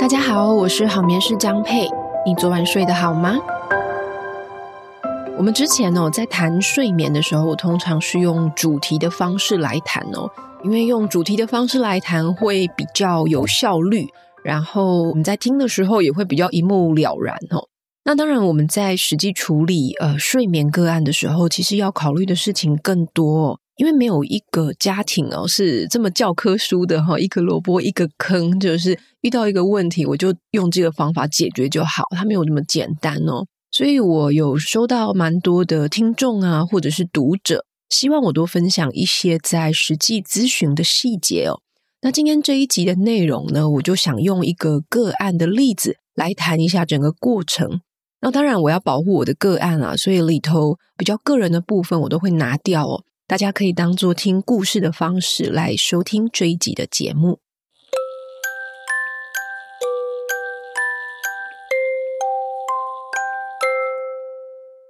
大家好，我是好眠师江佩。你昨晚睡得好吗？我们之前哦，在谈睡眠的时候，我通常是用主题的方式来谈哦，因为用主题的方式来谈会比较有效率，然后我们在听的时候也会比较一目了然哦。那当然，我们在实际处理呃睡眠个案的时候，其实要考虑的事情更多哦。因为没有一个家庭哦是这么教科书的哈，一个萝卜一个坑，就是遇到一个问题，我就用这个方法解决就好，它没有那么简单哦。所以我有收到蛮多的听众啊，或者是读者，希望我多分享一些在实际咨询的细节哦。那今天这一集的内容呢，我就想用一个个案的例子来谈一下整个过程。那当然我要保护我的个案啊，所以里头比较个人的部分我都会拿掉哦。大家可以当做听故事的方式来收听这一集的节目。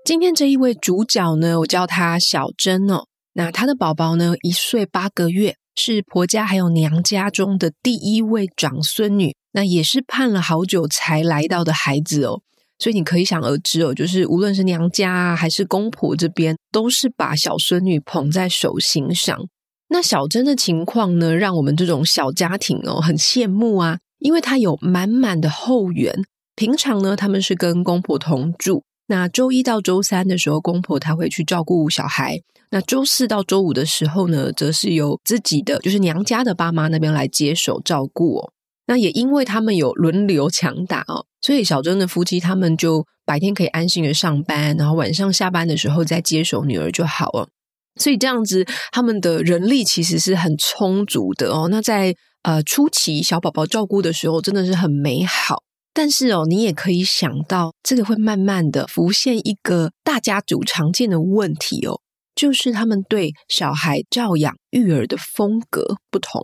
今天这一位主角呢，我叫她小珍哦。那她的宝宝呢，一岁八个月，是婆家还有娘家中的第一位长孙女，那也是盼了好久才来到的孩子哦。所以你可以想而知哦，就是无论是娘家，还是公婆这边，都是把小孙女捧在手心上。那小珍的情况呢，让我们这种小家庭哦很羡慕啊，因为她有满满的后援。平常呢，他们是跟公婆同住。那周一到周三的时候，公婆她会去照顾小孩。那周四到周五的时候呢，则是由自己的就是娘家的爸妈那边来接手照顾哦。那也因为他们有轮流强打哦，所以小珍的夫妻他们就白天可以安心的上班，然后晚上下班的时候再接手女儿就好了。所以这样子，他们的人力其实是很充足的哦。那在呃初期小宝宝照顾的时候，真的是很美好。但是哦，你也可以想到，这个会慢慢的浮现一个大家族常见的问题哦，就是他们对小孩照养育儿的风格不同。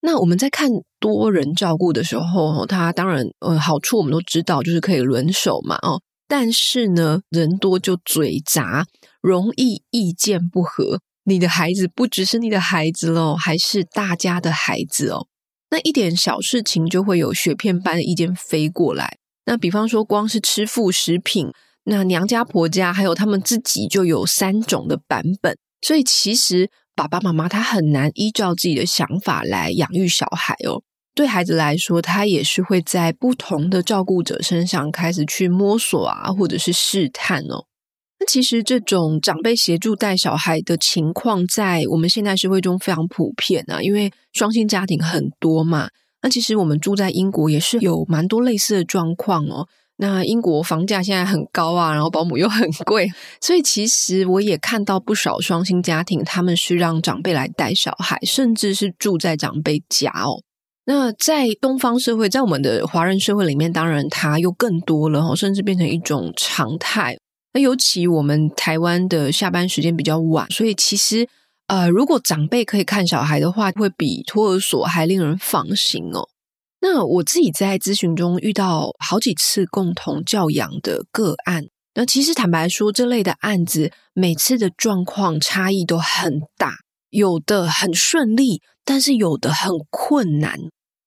那我们在看多人照顾的时候，他当然呃好处我们都知道，就是可以轮手嘛哦。但是呢，人多就嘴杂，容易意见不合。你的孩子不只是你的孩子喽，还是大家的孩子哦。那一点小事情就会有雪片般的意见飞过来。那比方说，光是吃副食品，那娘家婆家还有他们自己就有三种的版本，所以其实。爸爸妈妈他很难依照自己的想法来养育小孩哦。对孩子来说，他也是会在不同的照顾者身上开始去摸索啊，或者是试探哦。那其实这种长辈协助带小孩的情况，在我们现代社会中非常普遍啊，因为双薪家庭很多嘛。那其实我们住在英国也是有蛮多类似的状况哦。那英国房价现在很高啊，然后保姆又很贵，所以其实我也看到不少双薪家庭，他们是让长辈来带小孩，甚至是住在长辈家哦。那在东方社会，在我们的华人社会里面，当然它又更多了哦，甚至变成一种常态。那尤其我们台湾的下班时间比较晚，所以其实呃，如果长辈可以看小孩的话，会比托儿所还令人放心哦。那我自己在咨询中遇到好几次共同教养的个案，那其实坦白说，这类的案子每次的状况差异都很大，有的很顺利，但是有的很困难。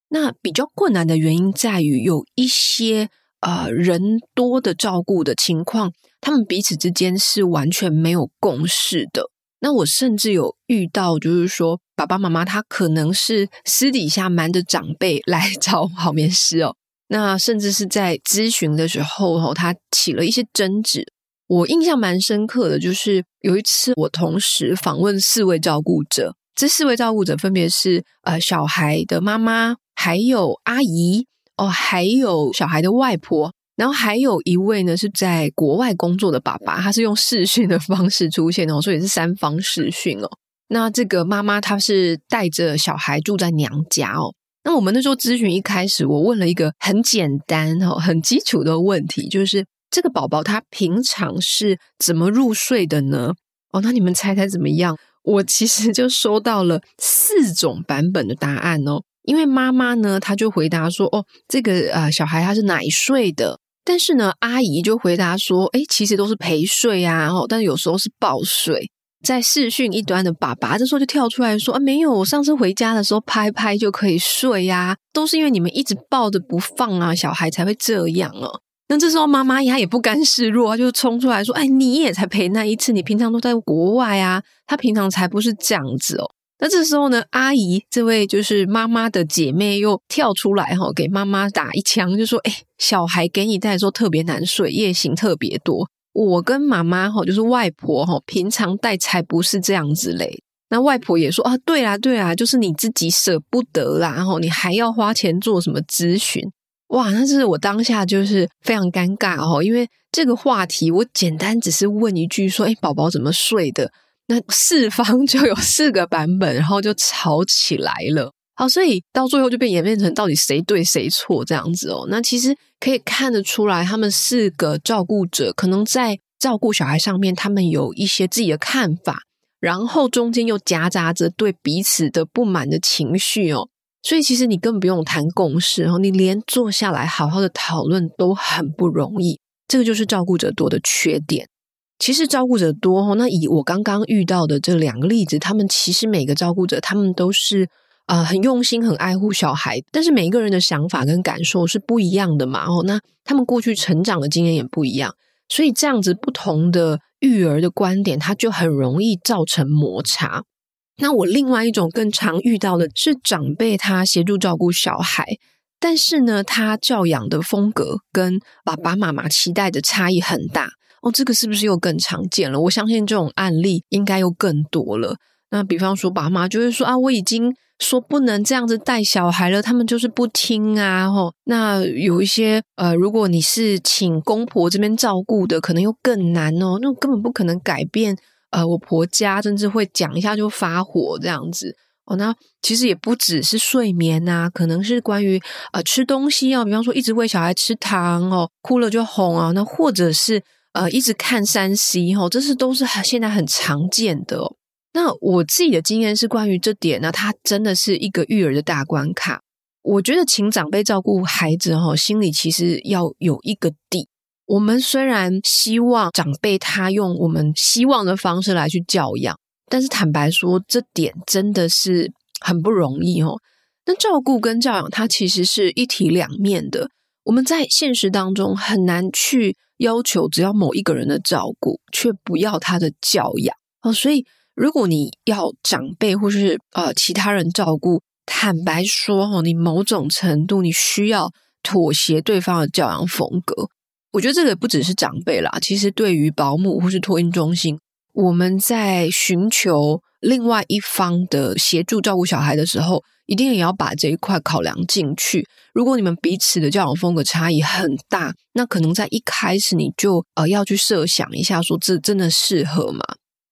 那比较困难的原因在于有一些呃人多的照顾的情况，他们彼此之间是完全没有共识的。那我甚至有遇到，就是说爸爸妈妈他可能是私底下瞒着长辈来 找好眠师哦。那甚至是在咨询的时候哦，他起了一些争执。我印象蛮深刻的，就是有一次我同时访问四位照顾者，这四位照顾者分别是呃小孩的妈妈，还有阿姨哦，还有小孩的外婆。然后还有一位呢，是在国外工作的爸爸，他是用视讯的方式出现哦，所以是三方视讯哦。那这个妈妈她是带着小孩住在娘家哦。那我们那时候咨询一开始，我问了一个很简单哦、很基础的问题，就是这个宝宝他平常是怎么入睡的呢？哦，那你们猜猜怎么样？我其实就收到了四种版本的答案哦。因为妈妈呢，她就回答说：“哦，这个呃小孩他是奶睡的。”但是呢，阿姨就回答说：“诶，其实都是陪睡啊，然后但是有时候是抱睡。”在视讯一端的爸爸这时候就跳出来说：“啊，没有，我上次回家的时候拍拍就可以睡呀，都是因为你们一直抱着不放啊，小孩才会这样哦。”那这时候妈妈她也不甘示弱，就冲出来说：“哎，你也才陪那一次，你平常都在国外啊，她平常才不是这样子哦。”那这时候呢，阿姨这位就是妈妈的姐妹又跳出来哈，给妈妈打一枪，就说：“哎，小孩给你带的时候特别难睡，夜醒特别多。我跟妈妈哈，就是外婆哈，平常带才不是这样子嘞。”那外婆也说：“啊，对啊，对啊，就是你自己舍不得啦，然后你还要花钱做什么咨询？哇，那是我当下就是非常尴尬哦，因为这个话题我简单只是问一句说：哎，宝宝怎么睡的？”那四方 就有四个版本，然后就吵起来了。好，所以到最后就被演变成到底谁对谁错这样子哦。那其实可以看得出来，他们四个照顾者可能在照顾小孩上面，他们有一些自己的看法，然后中间又夹杂着对彼此的不满的情绪哦。所以其实你根本不用谈共识哦，你连坐下来好好的讨论都很不容易。这个就是照顾者多的缺点。其实照顾者多哦，那以我刚刚遇到的这两个例子，他们其实每个照顾者他们都是啊、很用心、很爱护小孩，但是每一个人的想法跟感受是不一样的嘛。哦，那他们过去成长的经验也不一样，所以这样子不同的育儿的观点，它就很容易造成摩擦。那我另外一种更常遇到的是长辈他协助照顾小孩，但是呢，他教养的风格跟爸爸妈妈期待的差异很大。哦，这个是不是又更常见了？我相信这种案例应该又更多了。那比方说，爸妈就会说啊，我已经说不能这样子带小孩了，他们就是不听啊。吼，那有一些呃，如果你是请公婆这边照顾的，可能又更难哦。那根本不可能改变。呃，我婆家甚至会讲一下就发火这样子。哦，那其实也不只是睡眠呐，可能是关于呃吃东西啊，比方说一直喂小孩吃糖哦，哭了就哄啊，那或者是。呃，一直看 3C 齁，这是都是很现在很常见的。那我自己的经验是关于这点呢，它真的是一个育儿的大关卡。我觉得请长辈照顾孩子齁，心里其实要有一个底。我们虽然希望长辈他用我们希望的方式来去教养，但是坦白说，这点真的是很不容易哦。那照顾跟教养，它其实是一体两面的。我们在现实当中很难去要求只要某一个人的照顾，却不要他的教养哦。所以，如果你要长辈或是呃其他人照顾，坦白说哦，你某种程度你需要妥协对方的教养风格。我觉得这个不只是长辈啦，其实对于保姆或是托婴中心，我们在寻求另外一方的协助照顾小孩的时候，一定也要把这一块考量进去。如果你们彼此的教养风格差异很大，那可能在一开始你就呃要去设想一下，说这真的适合吗？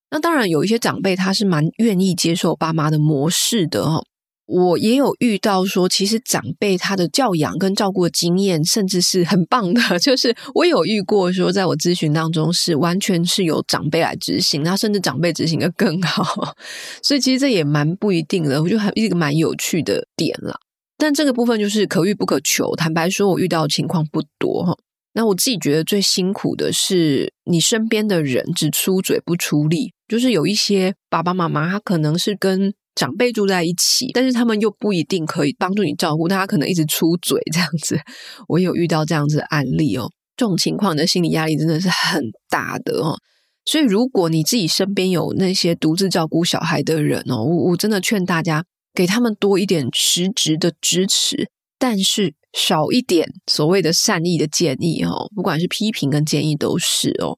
那当然有一些长辈他是蛮愿意接受爸妈的模式的哦。我也有遇到说，其实长辈他的教养跟照顾的经验，甚至是很棒的。就是我有遇过说，在我咨询当中是完全是由长辈来执行，那甚至长辈执行的更好。所以其实这也蛮不一定的，我觉得还一个蛮有趣的点啦。但这个部分就是可遇不可求。坦白说，我遇到的情况不多哈。那我自己觉得最辛苦的是，你身边的人只出嘴不出力，就是有一些爸爸妈妈，他可能是跟长辈住在一起，但是他们又不一定可以帮助你照顾，他可能一直出嘴这样子。我有遇到这样子的案例哦，这种情况的心理压力真的是很大的哦。所以如果你自己身边有那些独自照顾小孩的人哦，我我真的劝大家给他们多一点实质的支持，但是少一点所谓的善意的建议哦，不管是批评跟建议都是哦。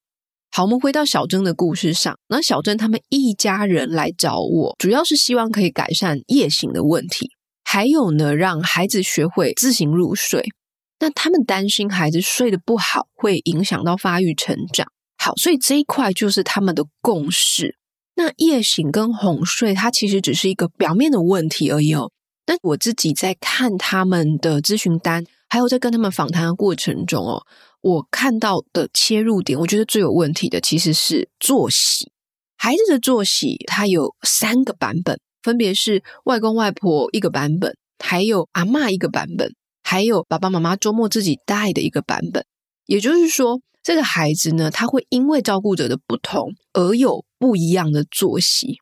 好，我们回到小珍的故事上。那小珍他们一家人来找我，主要是希望可以改善夜醒的问题，还有呢，让孩子学会自行入睡。那他们担心孩子睡得不好，会影响到发育成长。好，所以这一块就是他们的共识。那夜醒跟哄睡，它其实只是一个表面的问题而已哦。但我自己在看他们的咨询单，还有在跟他们访谈的过程中哦。我看到的切入点，我觉得最有问题的其实是作息。孩子的作息，它有三个版本，分别是外公外婆一个版本，还有阿嬷一个版本，还有爸爸妈妈周末自己带的一个版本。也就是说，这个孩子呢，他会因为照顾者的不同而有不一样的作息。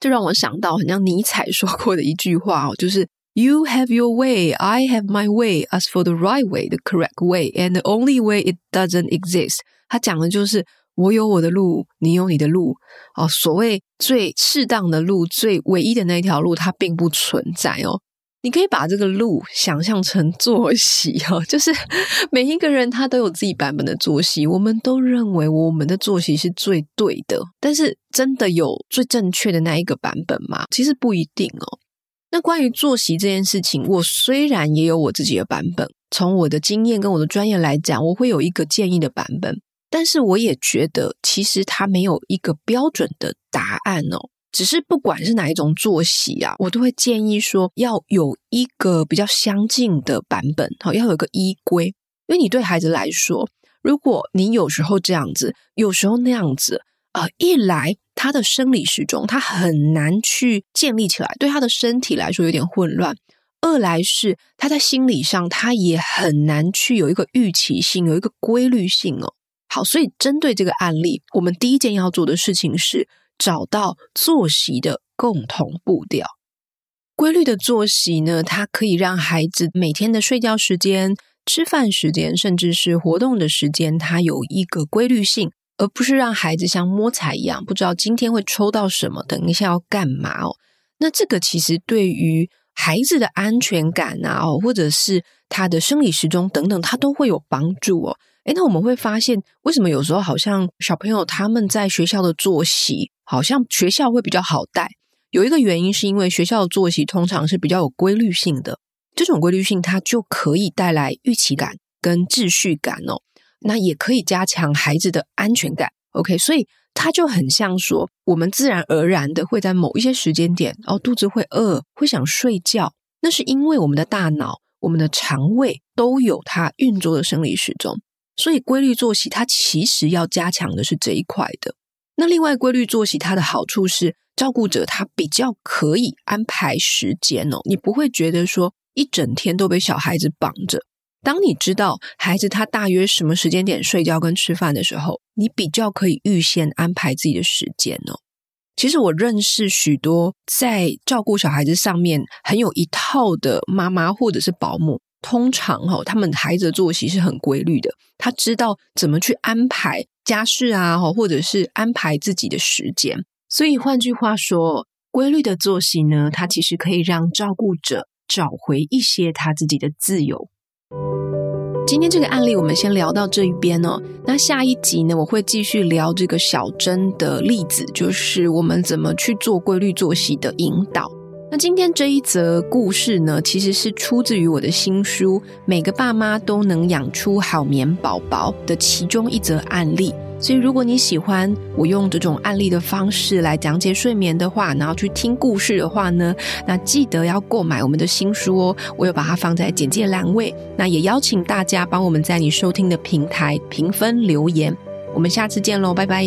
这让我想到很像尼采说过的一句话哦，就是 “You have your way, I have my way. As for the right way, the correct way, and the only way it doesn't exist.” 他讲的就是我有我的路，你有你的路。哦，所谓最适当的路，最唯一的那条路，它并不存在哦。你可以把这个路想象成 作息哦，就是 每一个人他都有自己版本的作息，我们都认为我们的作息是最对的，但是真的有最正确的那一个版本吗？其实不一定哦。那关于作息这件事情，我虽然也有我自己的版本，从我的经验跟我的专业来讲，我会有一个建议的版本，但是我也觉得其实它没有一个标准的答案哦。只是不管是哪一种作息啊，我都会建议说要有一个比较相近的版本，好，要有个依归。因为你对孩子来说，如果你有时候这样子，有时候那样子，呃，一来他的生理时钟他很难去建立起来，对他的身体来说有点混乱；二来是他在心理上他也很难去有一个预期性，有一个规律性哦。好，所以针对这个案例，我们第一件要做的事情是。找到作息的共同步调，规律的作息呢，它可以让孩子每天的睡觉时间、吃饭时间，甚至是活动的时间，它有一个规律性，而不是让孩子像摸彩一样，不知道今天会抽到什么，等一下要干嘛哦。那这个其实对于孩子的安全感啊，哦或者是他的生理时钟等等，他都会有帮助哦。诶，那我们会发现，为什么有时候好像小朋友他们在学校的作息，好像学校会比较好带？有一个原因是因为学校的作息通常是比较有规律性的，这种规律性它就可以带来预期感跟秩序感哦。那也可以加强孩子的安全感。OK，所以它就很像说，我们自然而然的会在某一些时间点，哦，肚子会饿，会想睡觉，那是因为我们的大脑、我们的肠胃都有它运作的生理时钟。所以规律作息，它其实要加强的是这一块的。那另外，规律作息它的好处是，照顾者他比较可以安排时间哦，你不会觉得说一整天都被小孩子绑着。当你知道孩子他大约什么时间点睡觉跟吃饭的时候，你比较可以预先安排自己的时间哦。其实我认识许多在照顾小孩子上面很有一套的妈妈或者是保姆。通常哈，他们孩子的作息是很规律的，他知道怎么去安排家事啊，或者是安排自己的时间。所以换句话说，规律的作息呢，它其实可以让照顾者找回一些他自己的自由。今天这个案例我们先聊到这一边哦，那下一集呢，我会继续聊这个小珍的例子，就是我们怎么去做规律作息的引导。那今天这一则故事呢，其实是出自于我的新书《每个爸妈都能养出好眠宝宝》的其中一则案例。所以，如果你喜欢我用这种案例的方式来讲解睡眠的话，然后去听故事的话呢，那记得要购买我们的新书哦。我有把它放在简介栏位。那也邀请大家帮我们在你收听的平台评分留言。我们下次见喽，拜拜。